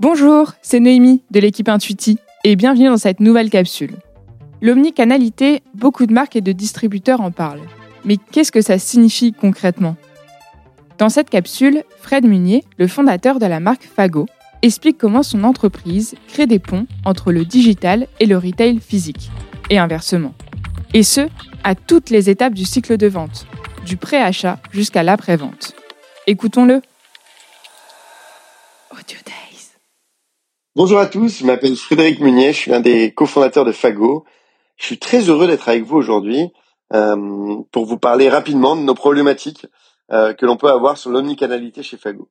Bonjour, c'est Noémie de l'équipe Intuiti et bienvenue dans cette nouvelle capsule. L'omnicanalité, beaucoup de marques et de distributeurs en parlent. Mais qu'est-ce que ça signifie concrètement? Dans cette capsule, Fred Munier, le fondateur de la marque Fago, explique comment son entreprise crée des ponts entre le digital et le retail physique, et inversement. Et ce, à toutes les étapes du cycle de vente, du pré-achat jusqu'à l'après-vente. Écoutons-le. Bonjour à tous, je m'appelle Frédéric Munier, je suis l'un des cofondateurs de Fago. Je suis très heureux d'être avec vous aujourd'hui euh, pour vous parler rapidement de nos problématiques euh, que l'on peut avoir sur l'omnicanalité chez Fago.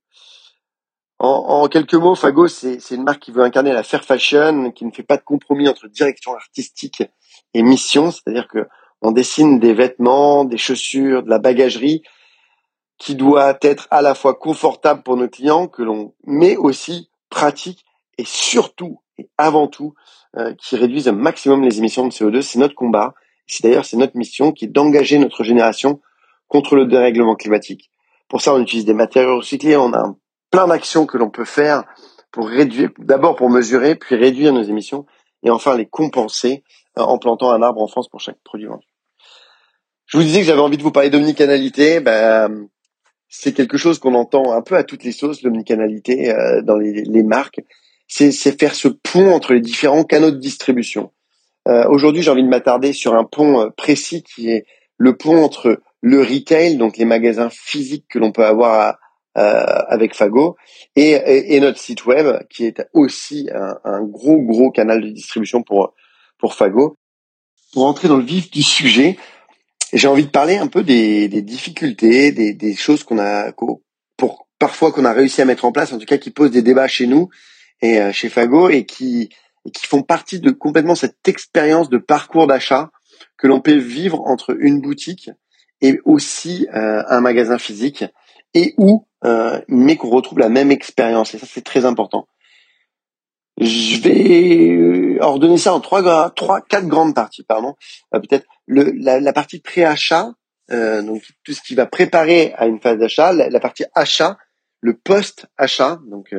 En, quelques mots, Fago, c'est une marque qui veut incarner la fair fashion, qui ne fait pas de compromis entre direction artistique et mission, c'est-à-dire que on dessine des vêtements, des chaussures, de la bagagerie qui doit être à la fois confortable pour nos clients, que l'on met aussi pratique et surtout et avant tout euh, qui réduise un maximum les émissions de CO2. C'est notre combat. C'est d'ailleurs c'est notre mission qui est d'engager notre génération contre le dérèglement climatique. Pour ça, on utilise des matériaux recyclés. On a plein d'actions que l'on peut faire pour réduire, d'abord pour mesurer, puis réduire nos émissions, et enfin les compenser euh, en plantant un arbre en France pour chaque produit vendu. Je vous disais que j'avais envie de vous parler d'omnicanalité. Ben, c'est quelque chose qu'on entend un peu à toutes les sauces, l'omnicanalité euh, dans les, les marques. C'est faire ce pont entre les différents canaux de distribution. Euh, Aujourd'hui, j'ai envie de m'attarder sur un pont euh, précis qui est le pont entre le retail, donc les magasins physiques que l'on peut avoir euh, avec Fago, et, et, et, notre site web qui est aussi un, un, gros gros canal de distribution pour pour Fago. Pour entrer dans le vif du sujet, j'ai envie de parler un peu des, des difficultés, des, des choses qu'on a, pour parfois qu'on a réussi à mettre en place, en tout cas qui posent des débats chez nous et euh, chez Fago et qui, et qui font partie de complètement cette expérience de parcours d'achat que l'on peut vivre entre une boutique et aussi euh, un magasin physique et où euh, mais qu'on retrouve la même expérience et ça c'est très important. Je vais euh, ordonner ça en trois, trois, quatre grandes parties, pardon. Euh, peut-être la, la, partie pré-achat, donc tout ce qui va préparer à une phase d'achat, la, partie achat, le post-achat, donc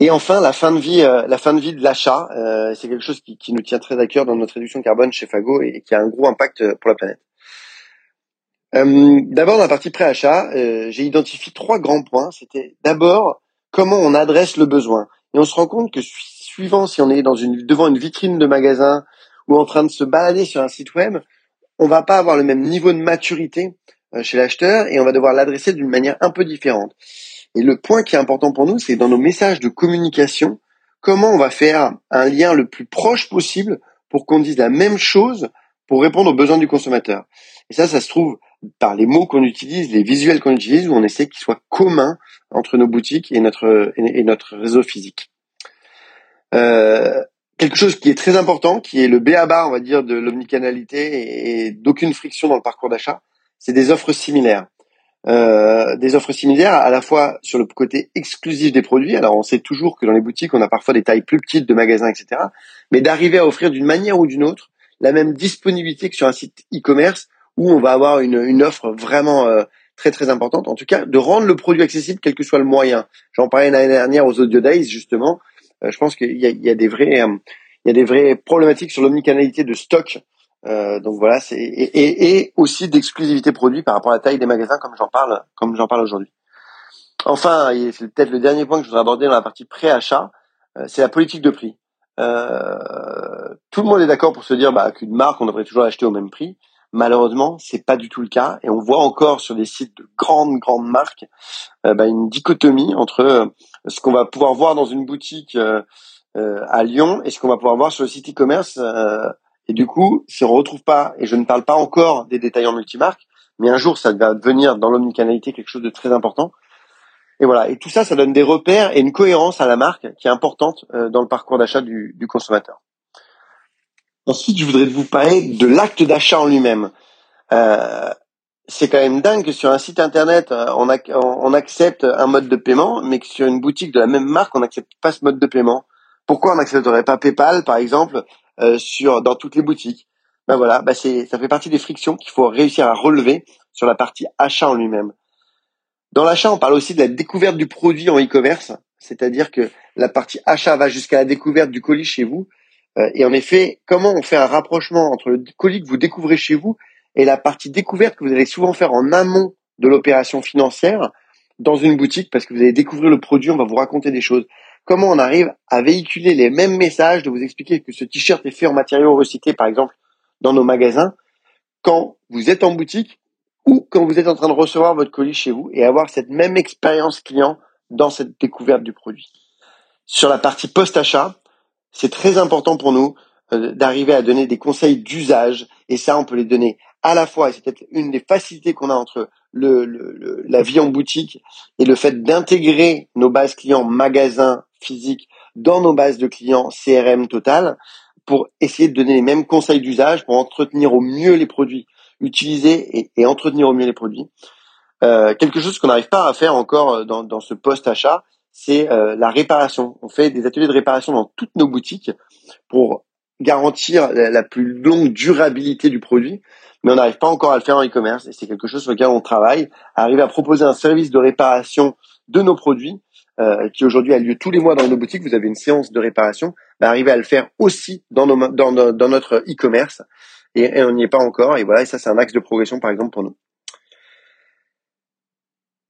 et enfin la fin de vie, euh, la fin de vie de l'achat. c'est quelque chose qui, qui, nous tient très à cœur dans notre réduction carbone chez Fago et, qui a un gros impact pour la planète. d'abord dans la partie pré-achat, j'ai identifié trois grands points. C'était d'abord comment on adresse le besoin. Et on se rend compte que suivant si on est dans une, devant une vitrine de magasin ou en train de se balader sur un site web, on va pas avoir le même niveau de maturité euh, chez l'acheteur et on va devoir l'adresser d'une manière un peu différente. Et le point qui est important pour nous, c'est dans nos messages de communication, comment on va faire un lien le plus proche possible pour qu'on dise la même chose pour répondre aux besoins du consommateur. Et ça, ça se trouve par les mots qu'on utilise, les visuels qu'on utilise, où on essaie qu'ils soient communs entre nos boutiques et notre, réseau physique. Euh, quelque chose qui est très important, qui est le BABA, on va dire, de l'omnicanalité et, d'aucune friction dans le parcours d'achat, c'est des offres similaires. Euh, des offres similaires à la fois sur le côté exclusif des produits. Alors on sait toujours que dans les boutiques, on a parfois des tailles plus petites de magasins, etc. Mais d'arriver à offrir d'une manière ou d'une autre la même disponibilité que sur un site e-commerce où on va avoir une, une offre vraiment euh, très très importante. En tout cas, de rendre le produit accessible quel que soit le moyen. J'en parlais l'année dernière aux Audio Days justement. Euh, je pense qu'il y a, il y a des vrais euh, il y a des vraies problématiques sur l'omnicanalité de stock. Euh, donc voilà, c'est et, et, et, aussi d'exclusivité produit par rapport à la taille des magasins, comme j'en parle, comme j'en parle aujourd'hui. Enfin, et c'est peut-être le dernier point que je voudrais aborder dans la partie pré-achat, c'est la politique de prix. Euh, tout le monde est d'accord pour se dire bah, qu'une marque, on devrait toujours acheter au même prix. Malheureusement, c'est pas du tout le cas, et on voit encore sur des sites de grandes grandes marques euh, bah, une dichotomie entre euh, ce qu'on va pouvoir voir dans une boutique euh, à Lyon et ce qu'on va pouvoir voir sur le site e-commerce. Et du coup, si on retrouve pas, et je ne parle pas encore des détaillants multimarques, mais un jour ça va devenir dans l'omnicanalité quelque chose de très important. Et voilà. Et tout ça, ça donne des repères et une cohérence à la marque qui est importante dans le parcours d'achat du, du consommateur. Ensuite, je voudrais vous parler de l'acte d'achat en lui-même. Euh, c'est quand même dingue que sur un site internet, euh, on, on, accepte un mode de paiement, mais que sur une boutique de la même marque, on n'accepte pas ce mode de paiement. Pourquoi on n'accepterait pas PayPal, par exemple, euh, sur dans toutes les boutiques Ben voilà, ben c'est ça fait partie des frictions qu'il faut réussir à relever sur la partie achat en lui-même. Dans l'achat, on parle aussi de la découverte du produit en e-commerce. c'est-à-dire que la partie achat va jusqu'à la découverte du colis chez vous. Euh, et en effet, comment on fait un rapprochement entre le colis que vous découvrez chez vous et la partie découverte que vous allez souvent faire en amont de l'opération financière dans une boutique parce que vous allez découvrir le produit, on va vous raconter des choses. Comment on arrive à véhiculer les mêmes messages, de vous expliquer que ce t-shirt est fait en matériaux recyclés, par exemple, dans nos magasins, quand vous êtes en boutique ou quand vous êtes en train de recevoir votre colis chez vous et avoir cette même expérience client dans cette découverte du produit. Sur la partie post-achat, c'est très important pour nous euh, d'arriver à donner des conseils d'usage et ça, on peut les donner à la fois, et c'est peut-être une des facilités qu'on a entre le, le, la vie en boutique et le fait d'intégrer nos bases clients magasins physiques dans nos bases de clients CRM total pour essayer de donner les mêmes conseils d'usage pour entretenir au mieux les produits, utiliser et, et entretenir au mieux les produits. Euh, quelque chose qu'on n'arrive pas à faire encore euh, dans, dans ce post-achat, c'est euh, la réparation. On fait des ateliers de réparation dans toutes nos boutiques pour garantir la, plus longue durabilité du produit, mais on n'arrive pas encore à le faire en e-commerce et c'est quelque chose sur lequel on travaille, arriver à proposer un service de réparation de nos produits euh, qui aujourd'hui a lieu tous les mois dans nos boutiques. Vous avez une séance de réparation, bah, arriver à le faire aussi dans, nos, dans, dans notre e-commerce et, et, on n'y est pas encore. Et voilà, et ça c'est un axe de progression par exemple pour nous.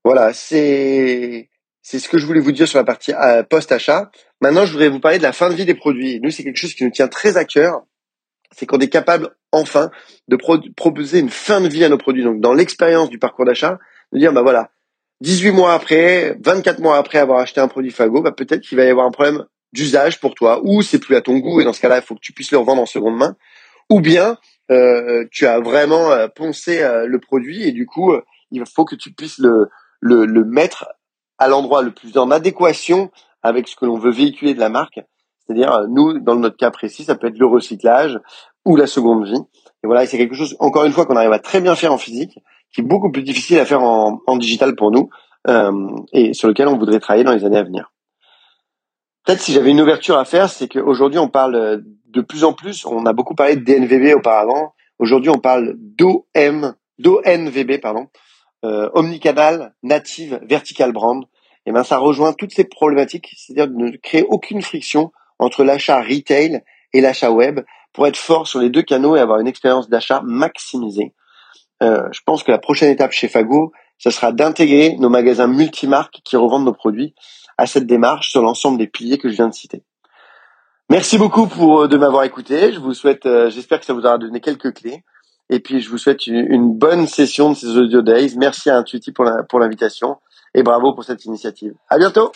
Voilà, c'est c'est ce que je voulais vous dire sur la partie euh, post-achat. Maintenant, je voudrais vous parler de la fin de vie des produits. Nous, c'est quelque chose qui nous tient très à cœur. C'est qu'on est capable, enfin, de proposer une fin de vie à nos produits. Donc, dans l'expérience du parcours d'achat, de dire, bah voilà, 18 mois après, 24 mois après avoir acheté un produit Fago, bah peut-être qu'il va y avoir un problème d'usage pour toi, ou c'est plus à ton goût, et dans ce cas-là, il faut que tu puisses le revendre en seconde main, ou bien euh, tu as vraiment euh, poncé euh, le produit, et du coup, il faut que tu puisses le, le, le mettre à l'endroit le plus en adéquation avec ce que l'on veut véhiculer de la marque. C'est-à-dire, euh, nous, dans notre cas précis, ça peut être le recyclage ou la seconde vie. Et voilà, c'est quelque chose, encore une fois, qu'on arrive à très bien faire en physique, qui est beaucoup plus difficile à faire en, en digital pour nous, euh, et sur lequel on voudrait travailler dans les années à venir. Peut-être si j'avais une ouverture à faire, c'est qu'aujourd'hui, on parle de plus en plus, on a beaucoup parlé de DNVB auparavant, aujourd'hui, on parle d'OM, d'ONVB, pardon, euh, omnicanal, native, vertical brand, et ben ça rejoint toutes ces problématiques, c'est-à-dire de ne créer aucune friction entre l'achat retail et l'achat web pour être fort sur les deux canaux et avoir une expérience d'achat maximisée. Euh, je pense que la prochaine étape chez Fago, ce sera d'intégrer nos magasins multimarques qui revendent nos produits à cette démarche sur l'ensemble des piliers que je viens de citer. Merci beaucoup pour euh, de m'avoir écouté. Je vous souhaite, euh, j'espère que ça vous aura donné quelques clés. Et puis, je vous souhaite une, bonne session de ces Audio Days. Merci à Intuiti pour l'invitation et bravo pour cette initiative. À bientôt.